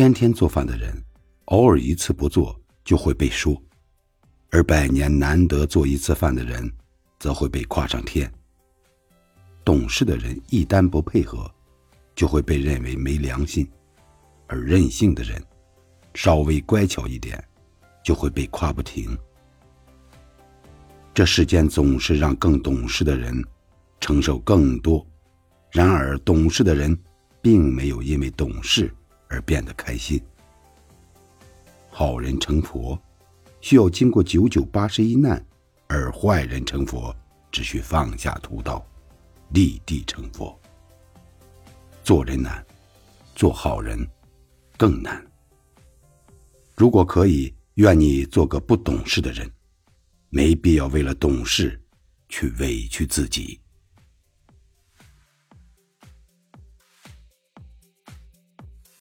天天做饭的人，偶尔一次不做就会被说；而百年难得做一次饭的人，则会被夸上天。懂事的人一旦不配合，就会被认为没良心；而任性的人，稍微乖巧一点，就会被夸不停。这世间总是让更懂事的人承受更多，然而懂事的人并没有因为懂事而变得开心。好人成佛，需要经过九九八十一难；而坏人成佛，只需放下屠刀，立地成佛。做人难，做好人更难。如果可以，愿你做个不懂事的人。没必要为了懂事，去委屈自己。